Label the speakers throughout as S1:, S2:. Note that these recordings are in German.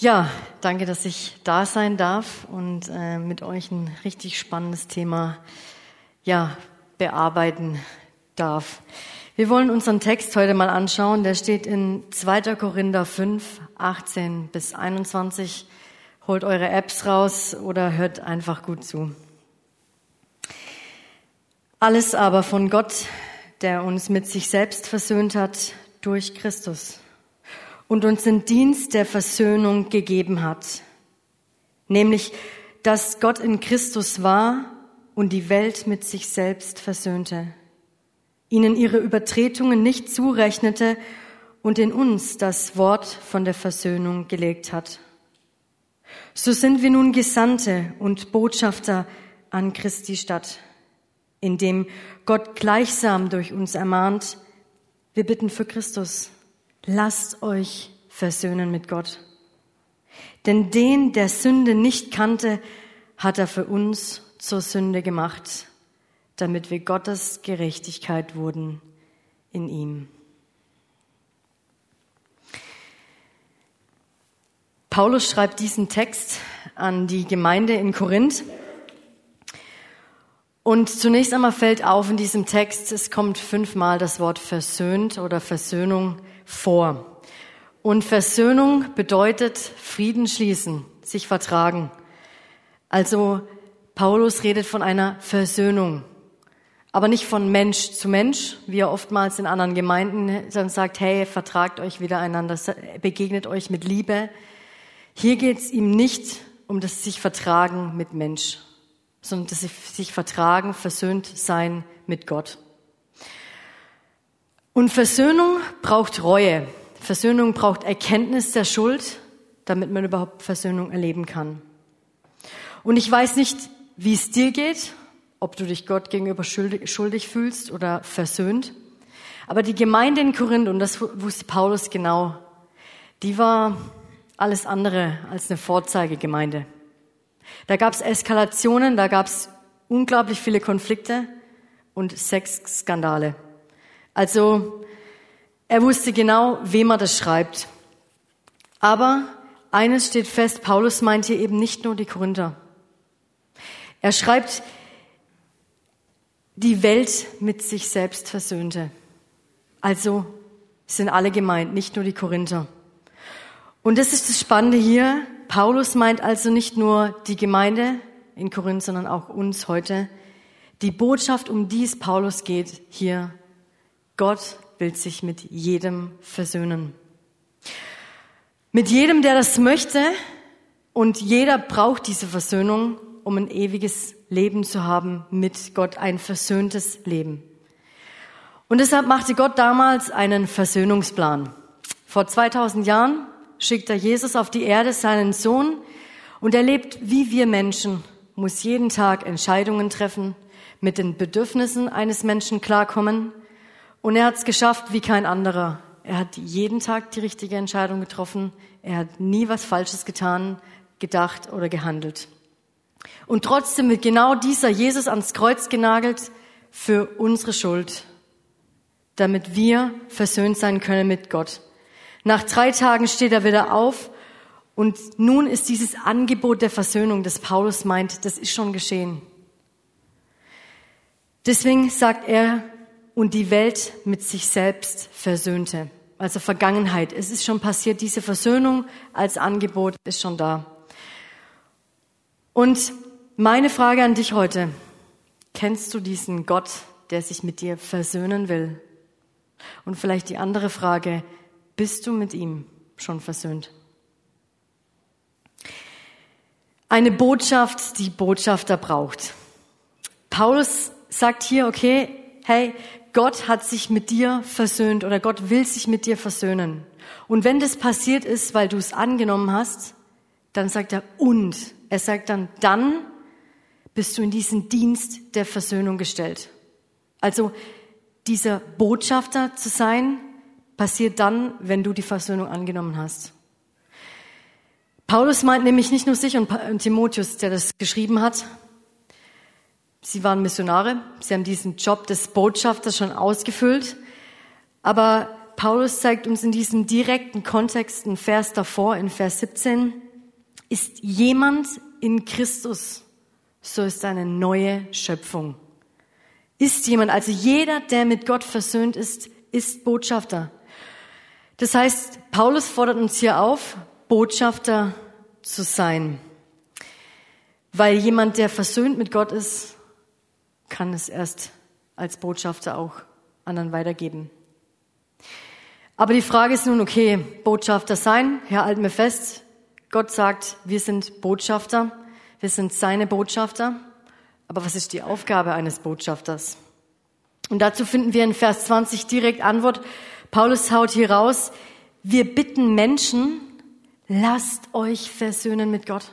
S1: Ja, danke, dass ich da sein darf und äh, mit euch ein richtig spannendes Thema ja, bearbeiten darf. Wir wollen unseren Text heute mal anschauen. Der steht in 2. Korinther 5, 18 bis 21. Holt eure Apps raus oder hört einfach gut zu. Alles aber von Gott, der uns mit sich selbst versöhnt hat durch Christus und uns den Dienst der Versöhnung gegeben hat, nämlich dass Gott in Christus war und die Welt mit sich selbst versöhnte, ihnen ihre Übertretungen nicht zurechnete und in uns das Wort von der Versöhnung gelegt hat. So sind wir nun Gesandte und Botschafter an Christi Stadt, indem Gott gleichsam durch uns ermahnt, wir bitten für Christus, lasst euch versöhnen mit Gott. Denn den, der Sünde nicht kannte, hat er für uns zur Sünde gemacht, damit wir Gottes Gerechtigkeit wurden in ihm. Paulus schreibt diesen Text an die Gemeinde in Korinth. Und zunächst einmal fällt auf in diesem Text, es kommt fünfmal das Wort versöhnt oder Versöhnung vor. Und Versöhnung bedeutet Frieden schließen, sich vertragen. Also Paulus redet von einer Versöhnung, aber nicht von Mensch zu Mensch, wie er oftmals in anderen Gemeinden dann sagt, hey, vertragt euch wieder einander, begegnet euch mit Liebe. Hier geht es ihm nicht um das sich vertragen mit Mensch, sondern das sich vertragen, versöhnt sein mit Gott. Und Versöhnung braucht Reue. Versöhnung braucht Erkenntnis der Schuld, damit man überhaupt Versöhnung erleben kann. Und ich weiß nicht, wie es dir geht, ob du dich Gott gegenüber schuldig, schuldig fühlst oder versöhnt. Aber die Gemeinde in Korinth, und das wusste Paulus genau, die war alles andere als eine Vorzeigegemeinde. Da gab es Eskalationen, da gab es unglaublich viele Konflikte und Sexskandale. Also er wusste genau, wem er das schreibt. Aber eines steht fest, Paulus meint hier eben nicht nur die Korinther. Er schreibt, die Welt mit sich selbst versöhnte. Also sind alle gemeint, nicht nur die Korinther. Und das ist das Spannende hier. Paulus meint also nicht nur die Gemeinde in Korinth, sondern auch uns heute. Die Botschaft, um die es Paulus geht, hier Gott will sich mit jedem versöhnen. Mit jedem, der das möchte. Und jeder braucht diese Versöhnung, um ein ewiges Leben zu haben mit Gott, ein versöhntes Leben. Und deshalb machte Gott damals einen Versöhnungsplan. Vor 2000 Jahren schickt er Jesus auf die Erde, seinen Sohn, und er lebt wie wir Menschen, muss jeden Tag Entscheidungen treffen, mit den Bedürfnissen eines Menschen klarkommen, und er hat es geschafft wie kein anderer. Er hat jeden Tag die richtige Entscheidung getroffen. Er hat nie was Falsches getan, gedacht oder gehandelt. Und trotzdem wird genau dieser Jesus ans Kreuz genagelt für unsere Schuld, damit wir versöhnt sein können mit Gott. Nach drei Tagen steht er wieder auf und nun ist dieses Angebot der Versöhnung, das Paulus meint, das ist schon geschehen. Deswegen sagt er, und die Welt mit sich selbst versöhnte. Also Vergangenheit. Es ist schon passiert. Diese Versöhnung als Angebot ist schon da. Und meine Frage an dich heute. Kennst du diesen Gott, der sich mit dir versöhnen will? Und vielleicht die andere Frage. Bist du mit ihm schon versöhnt? Eine Botschaft, die Botschafter braucht. Paulus sagt hier, okay, hey, Gott hat sich mit dir versöhnt oder Gott will sich mit dir versöhnen. Und wenn das passiert ist, weil du es angenommen hast, dann sagt er und. Er sagt dann, dann bist du in diesen Dienst der Versöhnung gestellt. Also dieser Botschafter zu sein, passiert dann, wenn du die Versöhnung angenommen hast. Paulus meint nämlich nicht nur sich und Timotheus, der das geschrieben hat, Sie waren Missionare, sie haben diesen Job des Botschafters schon ausgefüllt, aber Paulus zeigt uns in diesem direkten Kontext, ein Vers davor, in Vers 17, ist jemand in Christus, so ist eine neue Schöpfung. Ist jemand, also jeder, der mit Gott versöhnt ist, ist Botschafter. Das heißt, Paulus fordert uns hier auf, Botschafter zu sein. Weil jemand, der versöhnt mit Gott ist, kann es erst als Botschafter auch anderen weitergeben. Aber die Frage ist nun, okay, Botschafter sein, Herr, halten wir fest, Gott sagt, wir sind Botschafter, wir sind seine Botschafter. Aber was ist die Aufgabe eines Botschafters? Und dazu finden wir in Vers 20 direkt Antwort. Paulus haut hier raus, wir bitten Menschen, lasst euch versöhnen mit Gott.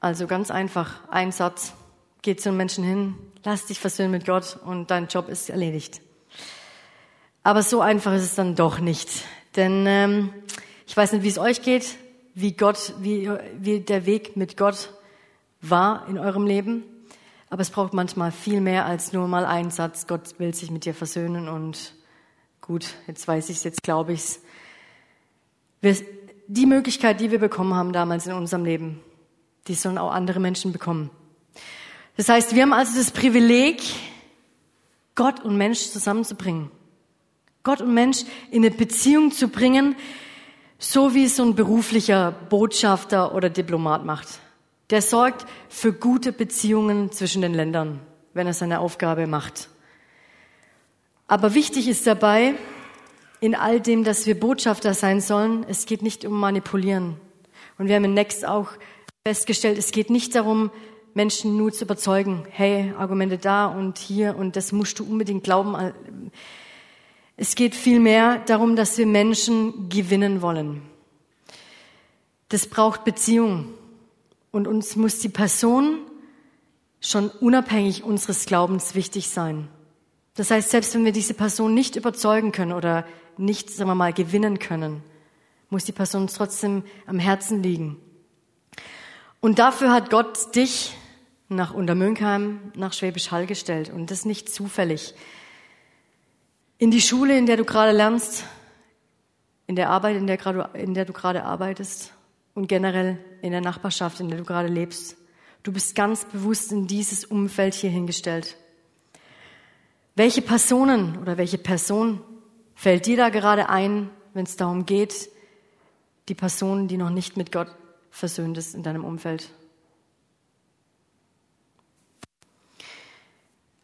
S1: Also ganz einfach, ein Satz, geht zu einem Menschen hin, lass dich versöhnen mit Gott und dein Job ist erledigt. Aber so einfach ist es dann doch nicht. Denn ähm, ich weiß nicht, wie es euch geht, wie Gott, wie, wie der Weg mit Gott war in eurem Leben. Aber es braucht manchmal viel mehr als nur mal einen Satz, Gott will sich mit dir versöhnen und gut, jetzt weiß ich es, jetzt glaube ich es. Die Möglichkeit, die wir bekommen haben damals in unserem Leben, die sollen auch andere Menschen bekommen. Das heißt, wir haben also das Privileg, Gott und Mensch zusammenzubringen. Gott und Mensch in eine Beziehung zu bringen, so wie es so ein beruflicher Botschafter oder Diplomat macht. Der sorgt für gute Beziehungen zwischen den Ländern, wenn er seine Aufgabe macht. Aber wichtig ist dabei, in all dem, dass wir Botschafter sein sollen, es geht nicht um Manipulieren. Und wir haben in Next auch festgestellt, es geht nicht darum, Menschen nur zu überzeugen, hey, Argumente da und hier und das musst du unbedingt glauben. Es geht vielmehr darum, dass wir Menschen gewinnen wollen. Das braucht Beziehung. Und uns muss die Person schon unabhängig unseres Glaubens wichtig sein. Das heißt, selbst wenn wir diese Person nicht überzeugen können oder nicht, sagen wir mal, gewinnen können, muss die Person trotzdem am Herzen liegen. Und dafür hat Gott dich nach Untermünkheim, nach Schwäbisch Hall gestellt. Und das nicht zufällig. In die Schule, in der du gerade lernst, in der Arbeit, in der, in der du gerade arbeitest und generell in der Nachbarschaft, in der du gerade lebst. Du bist ganz bewusst in dieses Umfeld hier hingestellt. Welche Personen oder welche Person fällt dir da gerade ein, wenn es darum geht, die Person, die noch nicht mit Gott versöhnt ist in deinem Umfeld?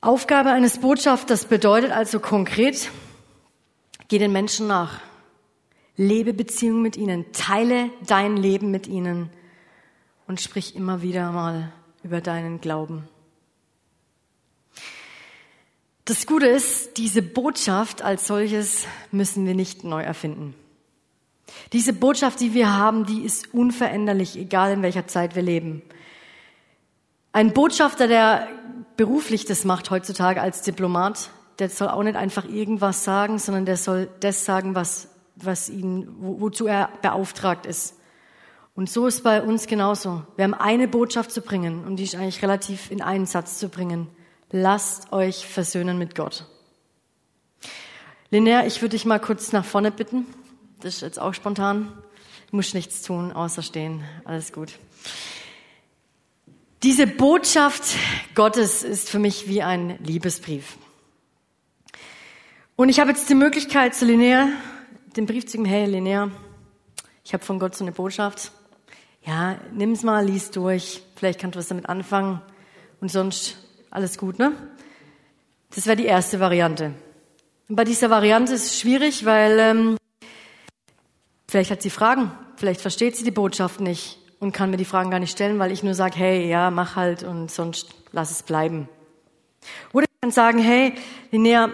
S1: Aufgabe eines Botschafters bedeutet also konkret, geh den Menschen nach, lebe Beziehungen mit ihnen, teile dein Leben mit ihnen und sprich immer wieder mal über deinen Glauben. Das Gute ist, diese Botschaft als solches müssen wir nicht neu erfinden. Diese Botschaft, die wir haben, die ist unveränderlich, egal in welcher Zeit wir leben. Ein Botschafter, der beruflich das macht heutzutage als Diplomat, der soll auch nicht einfach irgendwas sagen, sondern der soll das sagen, was, was ihn, wo, wozu er beauftragt ist. Und so ist bei uns genauso. Wir haben eine Botschaft zu bringen und die ist eigentlich relativ in einen Satz zu bringen. Lasst euch versöhnen mit Gott. Linnea, ich würde dich mal kurz nach vorne bitten. Das ist jetzt auch spontan. Du musst nichts tun, außer stehen. Alles gut. Diese Botschaft Gottes ist für mich wie ein Liebesbrief. Und ich habe jetzt die Möglichkeit zu Linnea, den Brief zu geben, hey Linnea, ich habe von Gott so eine Botschaft. Ja, nimm's mal, lies durch. Vielleicht kannst du was damit anfangen. Und sonst alles gut, ne? Das wäre die erste Variante. Und bei dieser Variante ist es schwierig, weil ähm, vielleicht hat sie Fragen, vielleicht versteht sie die Botschaft nicht und kann mir die Fragen gar nicht stellen, weil ich nur sage, hey, ja, mach halt und sonst lass es bleiben. Oder ich kann sagen, hey, Linnea,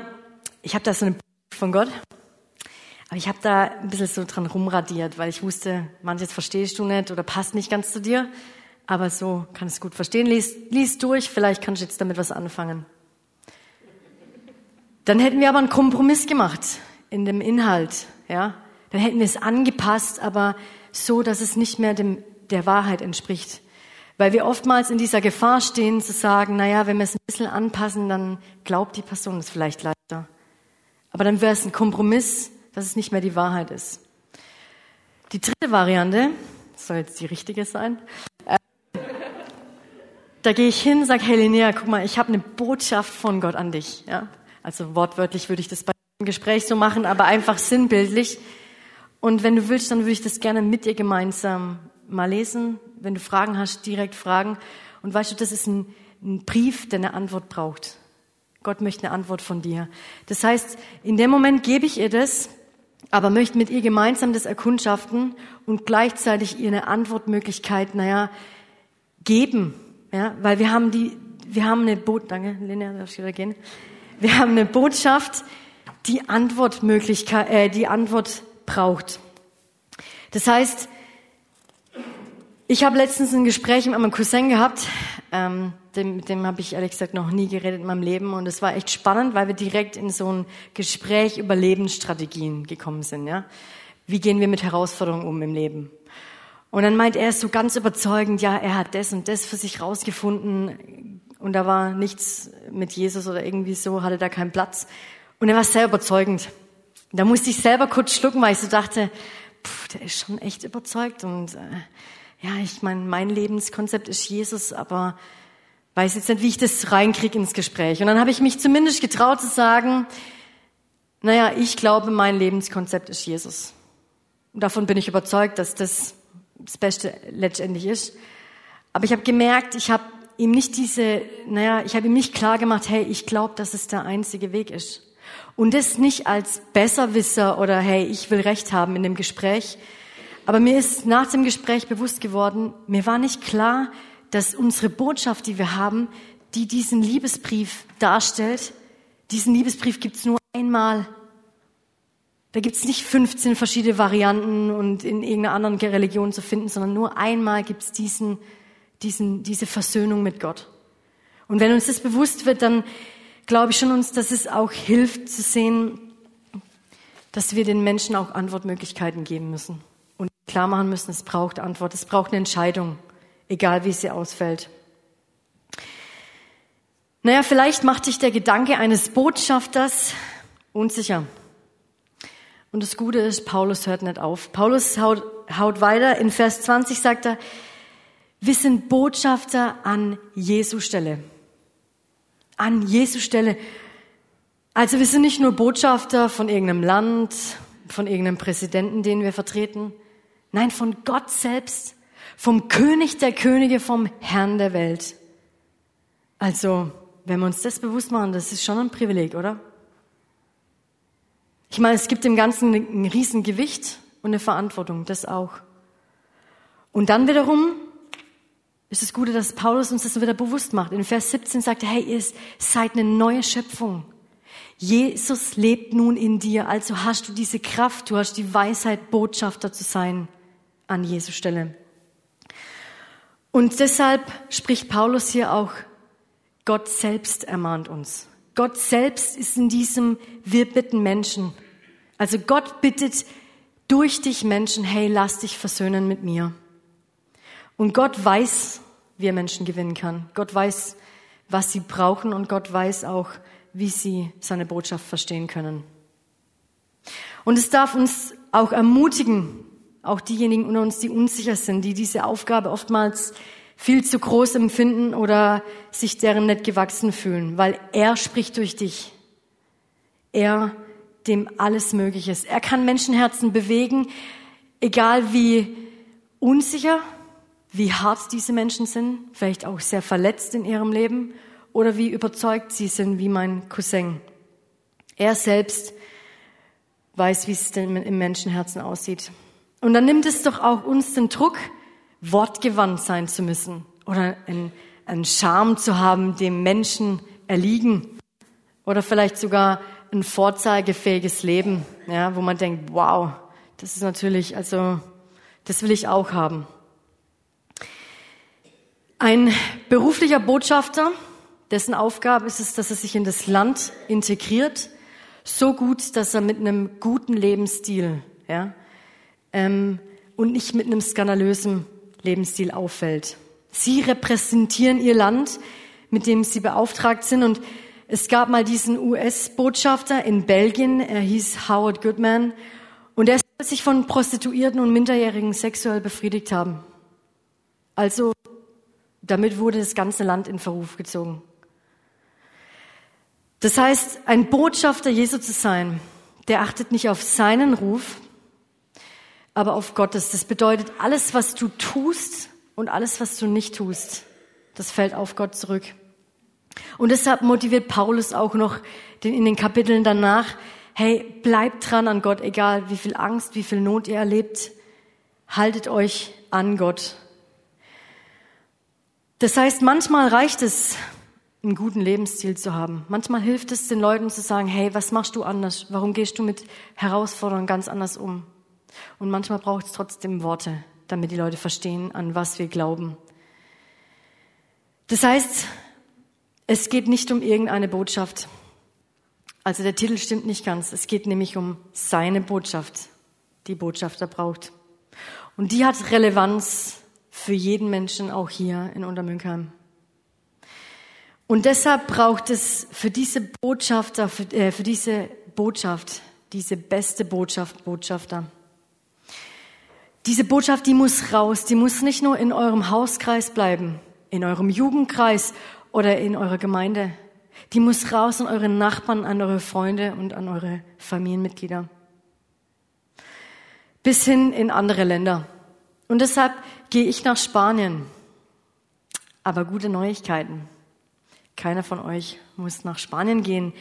S1: ich habe da so eine von Gott, aber ich habe da ein bisschen so dran rumradiert, weil ich wusste, manches verstehst du nicht oder passt nicht ganz zu dir, aber so kann es gut verstehen. Lies, lies durch, vielleicht kannst du jetzt damit was anfangen. Dann hätten wir aber einen Kompromiss gemacht in dem Inhalt, ja. Dann hätten wir es angepasst, aber so, dass es nicht mehr dem der Wahrheit entspricht. Weil wir oftmals in dieser Gefahr stehen zu sagen, naja, wenn wir es ein bisschen anpassen, dann glaubt die Person es vielleicht leichter. Aber dann wäre es ein Kompromiss, dass es nicht mehr die Wahrheit ist. Die dritte Variante, soll jetzt die richtige sein, äh, da gehe ich hin, sage, hey Linnea, guck mal, ich habe eine Botschaft von Gott an dich. Ja? Also wortwörtlich würde ich das bei einem Gespräch so machen, aber einfach sinnbildlich. Und wenn du willst, dann würde ich das gerne mit dir gemeinsam mal lesen. Wenn du Fragen hast, direkt fragen. Und weißt du, das ist ein, ein Brief, der eine Antwort braucht. Gott möchte eine Antwort von dir. Das heißt, in dem Moment gebe ich ihr das, aber möchte mit ihr gemeinsam das erkundschaften und gleichzeitig ihr eine Antwortmöglichkeit, naja, geben. Ja, weil wir haben die, wir haben eine Boot, danke, Linnea, darf ich wieder gehen? Wir haben eine Botschaft, die Antwortmöglichkeit, äh, die Antwort braucht. Das heißt, ich habe letztens ein Gespräch mit meinem Cousin gehabt, ähm, dem, mit dem habe ich ehrlich gesagt noch nie geredet in meinem Leben und es war echt spannend, weil wir direkt in so ein Gespräch über Lebensstrategien gekommen sind. Ja, wie gehen wir mit Herausforderungen um im Leben? Und dann meint er so ganz überzeugend, ja, er hat das und das für sich rausgefunden und da war nichts mit Jesus oder irgendwie so, hatte da keinen Platz. Und er war sehr überzeugend. Da musste ich selber kurz schlucken, weil ich so dachte, pff, der ist schon echt überzeugt und äh, ja, ich meine, mein Lebenskonzept ist Jesus, aber weiß jetzt nicht, wie ich das reinkriege ins Gespräch. Und dann habe ich mich zumindest getraut zu sagen, naja, ich glaube, mein Lebenskonzept ist Jesus. Und davon bin ich überzeugt, dass das das Beste letztendlich ist. Aber ich habe gemerkt, ich habe ihm nicht diese, naja, ich habe ihm nicht klar gemacht, hey, ich glaube, dass es der einzige Weg ist. Und das nicht als Besserwisser oder hey, ich will Recht haben in dem Gespräch. Aber mir ist nach dem Gespräch bewusst geworden, mir war nicht klar, dass unsere Botschaft, die wir haben, die diesen Liebesbrief darstellt, diesen Liebesbrief gibt's nur einmal da gibt's nicht 15 verschiedene Varianten und in irgendeiner anderen Religion zu finden, sondern nur einmal gibt's diesen, diesen, diese Versöhnung mit Gott. Und wenn uns das bewusst wird, dann glaube ich schon uns, dass es auch hilft zu sehen, dass wir den Menschen auch Antwortmöglichkeiten geben müssen klar machen müssen, es braucht Antwort, es braucht eine Entscheidung, egal wie sie ausfällt. Naja, vielleicht macht dich der Gedanke eines Botschafters unsicher. Und das Gute ist, Paulus hört nicht auf. Paulus haut, haut weiter. In Vers 20 sagt er, wir sind Botschafter an Jesu Stelle. An Jesu Stelle. Also wir sind nicht nur Botschafter von irgendeinem Land, von irgendeinem Präsidenten, den wir vertreten. Nein, von Gott selbst, vom König der Könige, vom Herrn der Welt. Also, wenn wir uns das bewusst machen, das ist schon ein Privileg, oder? Ich meine, es gibt dem Ganzen ein Riesengewicht und eine Verantwortung, das auch. Und dann wiederum ist es Gute, dass Paulus uns das wieder bewusst macht. In Vers 17 sagt er, hey, ihr seid eine neue Schöpfung. Jesus lebt nun in dir, also hast du diese Kraft, du hast die Weisheit, Botschafter zu sein an Jesu Stelle. Und deshalb spricht Paulus hier auch, Gott selbst ermahnt uns. Gott selbst ist in diesem Wir bitten Menschen. Also Gott bittet durch dich Menschen, hey, lass dich versöhnen mit mir. Und Gott weiß, wie er Menschen gewinnen kann. Gott weiß, was sie brauchen und Gott weiß auch, wie sie seine Botschaft verstehen können. Und es darf uns auch ermutigen, auch diejenigen unter uns, die unsicher sind, die diese Aufgabe oftmals viel zu groß empfinden oder sich deren nicht gewachsen fühlen, weil er spricht durch dich. Er, dem alles möglich ist. Er kann Menschenherzen bewegen, egal wie unsicher, wie hart diese Menschen sind, vielleicht auch sehr verletzt in ihrem Leben oder wie überzeugt sie sind, wie mein Cousin. Er selbst weiß, wie es denn im Menschenherzen aussieht. Und dann nimmt es doch auch uns den Druck, wortgewandt sein zu müssen oder einen, einen Charme zu haben, dem Menschen erliegen oder vielleicht sogar ein vorzeigefähiges Leben, ja, wo man denkt, wow, das ist natürlich, also das will ich auch haben. Ein beruflicher Botschafter, dessen Aufgabe ist es, dass er sich in das Land integriert, so gut, dass er mit einem guten Lebensstil ja, ähm, und nicht mit einem skandalösen Lebensstil auffällt. Sie repräsentieren ihr Land, mit dem sie beauftragt sind und es gab mal diesen US-Botschafter in Belgien, er hieß Howard Goodman, und er soll sich von Prostituierten und Minderjährigen sexuell befriedigt haben. Also, damit wurde das ganze Land in Verruf gezogen. Das heißt, ein Botschafter Jesu zu sein, der achtet nicht auf seinen Ruf, aber auf Gottes. Das bedeutet, alles, was du tust und alles, was du nicht tust, das fällt auf Gott zurück. Und deshalb motiviert Paulus auch noch in den Kapiteln danach, hey, bleibt dran an Gott, egal wie viel Angst, wie viel Not ihr erlebt, haltet euch an Gott. Das heißt, manchmal reicht es, einen guten Lebensstil zu haben. Manchmal hilft es den Leuten zu sagen, hey, was machst du anders? Warum gehst du mit Herausforderungen ganz anders um? Und manchmal braucht es trotzdem Worte, damit die Leute verstehen, an was wir glauben. Das heißt, es geht nicht um irgendeine Botschaft. Also der Titel stimmt nicht ganz. Es geht nämlich um seine Botschaft, die Botschafter braucht. Und die hat Relevanz für jeden Menschen, auch hier in Untermünkheim. Und deshalb braucht es für diese Botschafter, für, äh, für diese Botschaft, diese beste Botschaft, Botschafter. Diese Botschaft, die muss raus, die muss nicht nur in eurem Hauskreis bleiben, in eurem Jugendkreis oder in eurer Gemeinde. Die muss raus an eure Nachbarn, an eure Freunde und an eure Familienmitglieder. Bis hin in andere Länder. Und deshalb gehe ich nach Spanien. Aber gute Neuigkeiten. Keiner von euch muss nach Spanien gehen,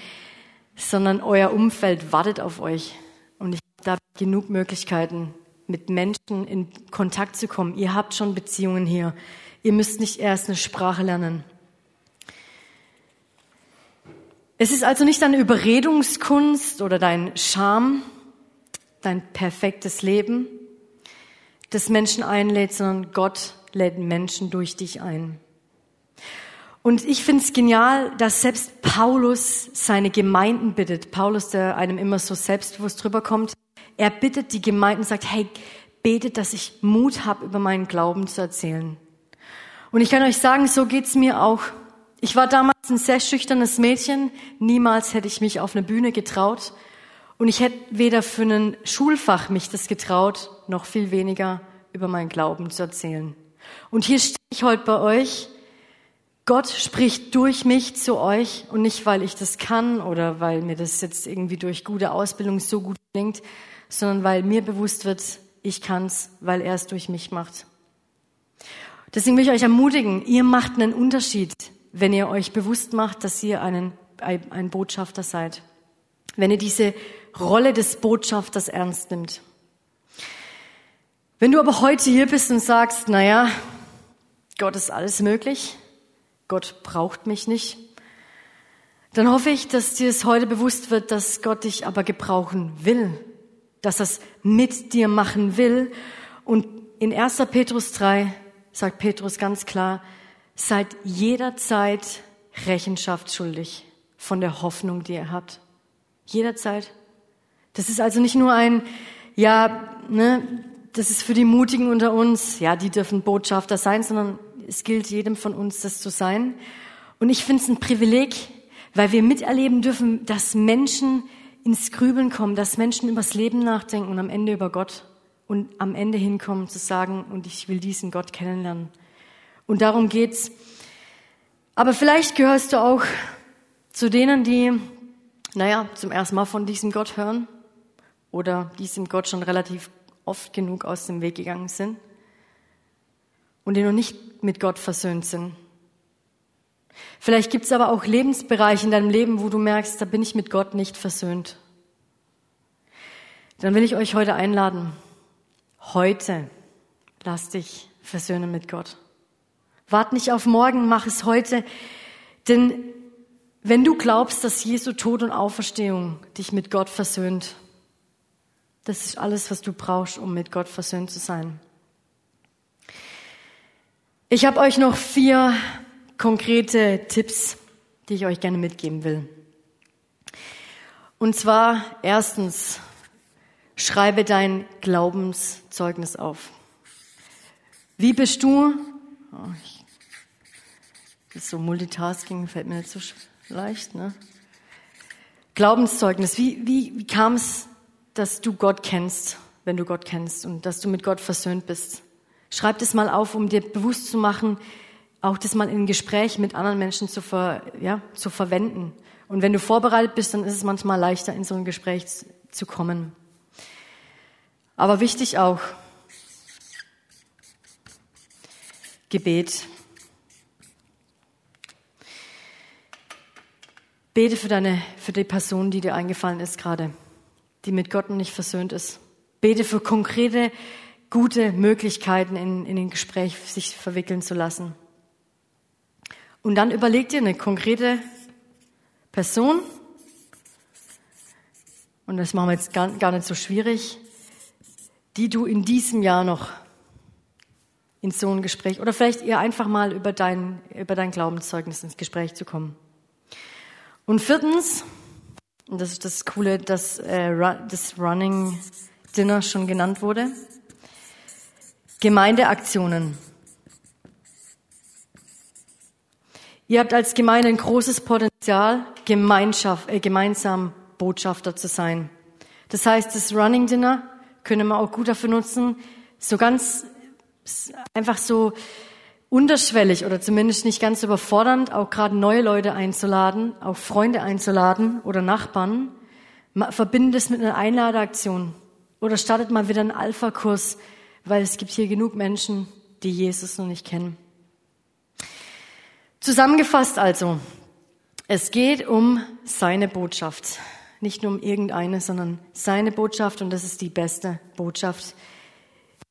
S1: sondern euer Umfeld wartet auf euch. Und ich habe da genug Möglichkeiten, mit Menschen in Kontakt zu kommen. Ihr habt schon Beziehungen hier. Ihr müsst nicht erst eine Sprache lernen. Es ist also nicht deine Überredungskunst oder dein Charme, dein perfektes Leben, das Menschen einlädt, sondern Gott lädt Menschen durch dich ein. Und ich finde es genial, dass selbst Paulus seine Gemeinden bittet. Paulus, der einem immer so selbstbewusst drüber kommt, er bittet die Gemeinden, sagt, hey, betet, dass ich Mut habe, über meinen Glauben zu erzählen. Und ich kann euch sagen, so geht's mir auch. Ich war damals ein sehr schüchternes Mädchen. Niemals hätte ich mich auf eine Bühne getraut. Und ich hätte weder für ein Schulfach mich das getraut, noch viel weniger über meinen Glauben zu erzählen. Und hier stehe ich heute bei euch Gott spricht durch mich zu euch und nicht, weil ich das kann oder weil mir das jetzt irgendwie durch gute Ausbildung so gut klingt, sondern weil mir bewusst wird, ich kann's, weil er es durch mich macht. Deswegen will ich euch ermutigen, ihr macht einen Unterschied, wenn ihr euch bewusst macht, dass ihr einen, ein Botschafter seid. Wenn ihr diese Rolle des Botschafters ernst nimmt. Wenn du aber heute hier bist und sagst, naja, Gott ist alles möglich, Gott braucht mich nicht, dann hoffe ich, dass dir es heute bewusst wird, dass Gott dich aber gebrauchen will, dass er es mit dir machen will. Und in 1. Petrus 3 sagt Petrus ganz klar, seid jederzeit Rechenschaft schuldig von der Hoffnung, die ihr habt. Jederzeit. Das ist also nicht nur ein, ja, ne, das ist für die Mutigen unter uns, ja, die dürfen Botschafter sein, sondern es gilt jedem von uns, das zu sein. Und ich finde es ein Privileg, weil wir miterleben dürfen, dass Menschen ins Grübeln kommen, dass Menschen übers Leben nachdenken und am Ende über Gott und am Ende hinkommen zu sagen, und ich will diesen Gott kennenlernen. Und darum geht's. Aber vielleicht gehörst du auch zu denen, die, naja, zum ersten Mal von diesem Gott hören oder diesem Gott schon relativ oft genug aus dem Weg gegangen sind und die noch nicht mit Gott versöhnt sind. Vielleicht gibt es aber auch Lebensbereiche in deinem Leben, wo du merkst, da bin ich mit Gott nicht versöhnt. Dann will ich euch heute einladen. Heute lass dich versöhnen mit Gott. Wart nicht auf morgen, mach es heute. Denn wenn du glaubst, dass Jesu Tod und Auferstehung dich mit Gott versöhnt, das ist alles, was du brauchst, um mit Gott versöhnt zu sein. Ich habe euch noch vier konkrete Tipps, die ich euch gerne mitgeben will. Und zwar erstens, schreibe dein Glaubenszeugnis auf. Wie bist du? Oh, das ist so Multitasking, fällt mir nicht so leicht, ne? Glaubenszeugnis. Wie, wie, wie kam es, dass du Gott kennst, wenn du Gott kennst und dass du mit Gott versöhnt bist? Schreib das mal auf, um dir bewusst zu machen, auch das mal in Gespräch mit anderen Menschen zu, ver, ja, zu verwenden. Und wenn du vorbereitet bist, dann ist es manchmal leichter, in so ein Gespräch zu kommen. Aber wichtig auch, Gebet. Bete für deine, für die Person, die dir eingefallen ist gerade, die mit Gott nicht versöhnt ist. Bete für konkrete, gute Möglichkeiten in, in den Gespräch sich verwickeln zu lassen. Und dann überleg dir eine konkrete Person, und das machen wir jetzt gar, gar nicht so schwierig, die du in diesem Jahr noch in so ein Gespräch oder vielleicht eher einfach mal über dein, über dein Glaubenszeugnis ins Gespräch zu kommen. Und viertens, und das ist das Coole, dass äh, das Running Dinner schon genannt wurde, Gemeindeaktionen. Ihr habt als Gemeinde ein großes Potenzial, Gemeinschaft, äh, gemeinsam Botschafter zu sein. Das heißt, das Running Dinner können wir auch gut dafür nutzen, so ganz einfach so unterschwellig oder zumindest nicht ganz überfordernd, auch gerade neue Leute einzuladen, auch Freunde einzuladen oder Nachbarn. Verbindet es mit einer Einladeaktion oder startet mal wieder einen Alpha-Kurs, weil es gibt hier genug Menschen, die Jesus noch nicht kennen. Zusammengefasst also, es geht um seine Botschaft. Nicht nur um irgendeine, sondern seine Botschaft und das ist die beste Botschaft,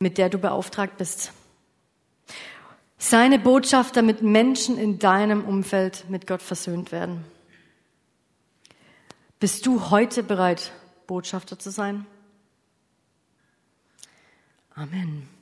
S1: mit der du beauftragt bist. Seine Botschaft, damit Menschen in deinem Umfeld mit Gott versöhnt werden. Bist du heute bereit, Botschafter zu sein? Amen.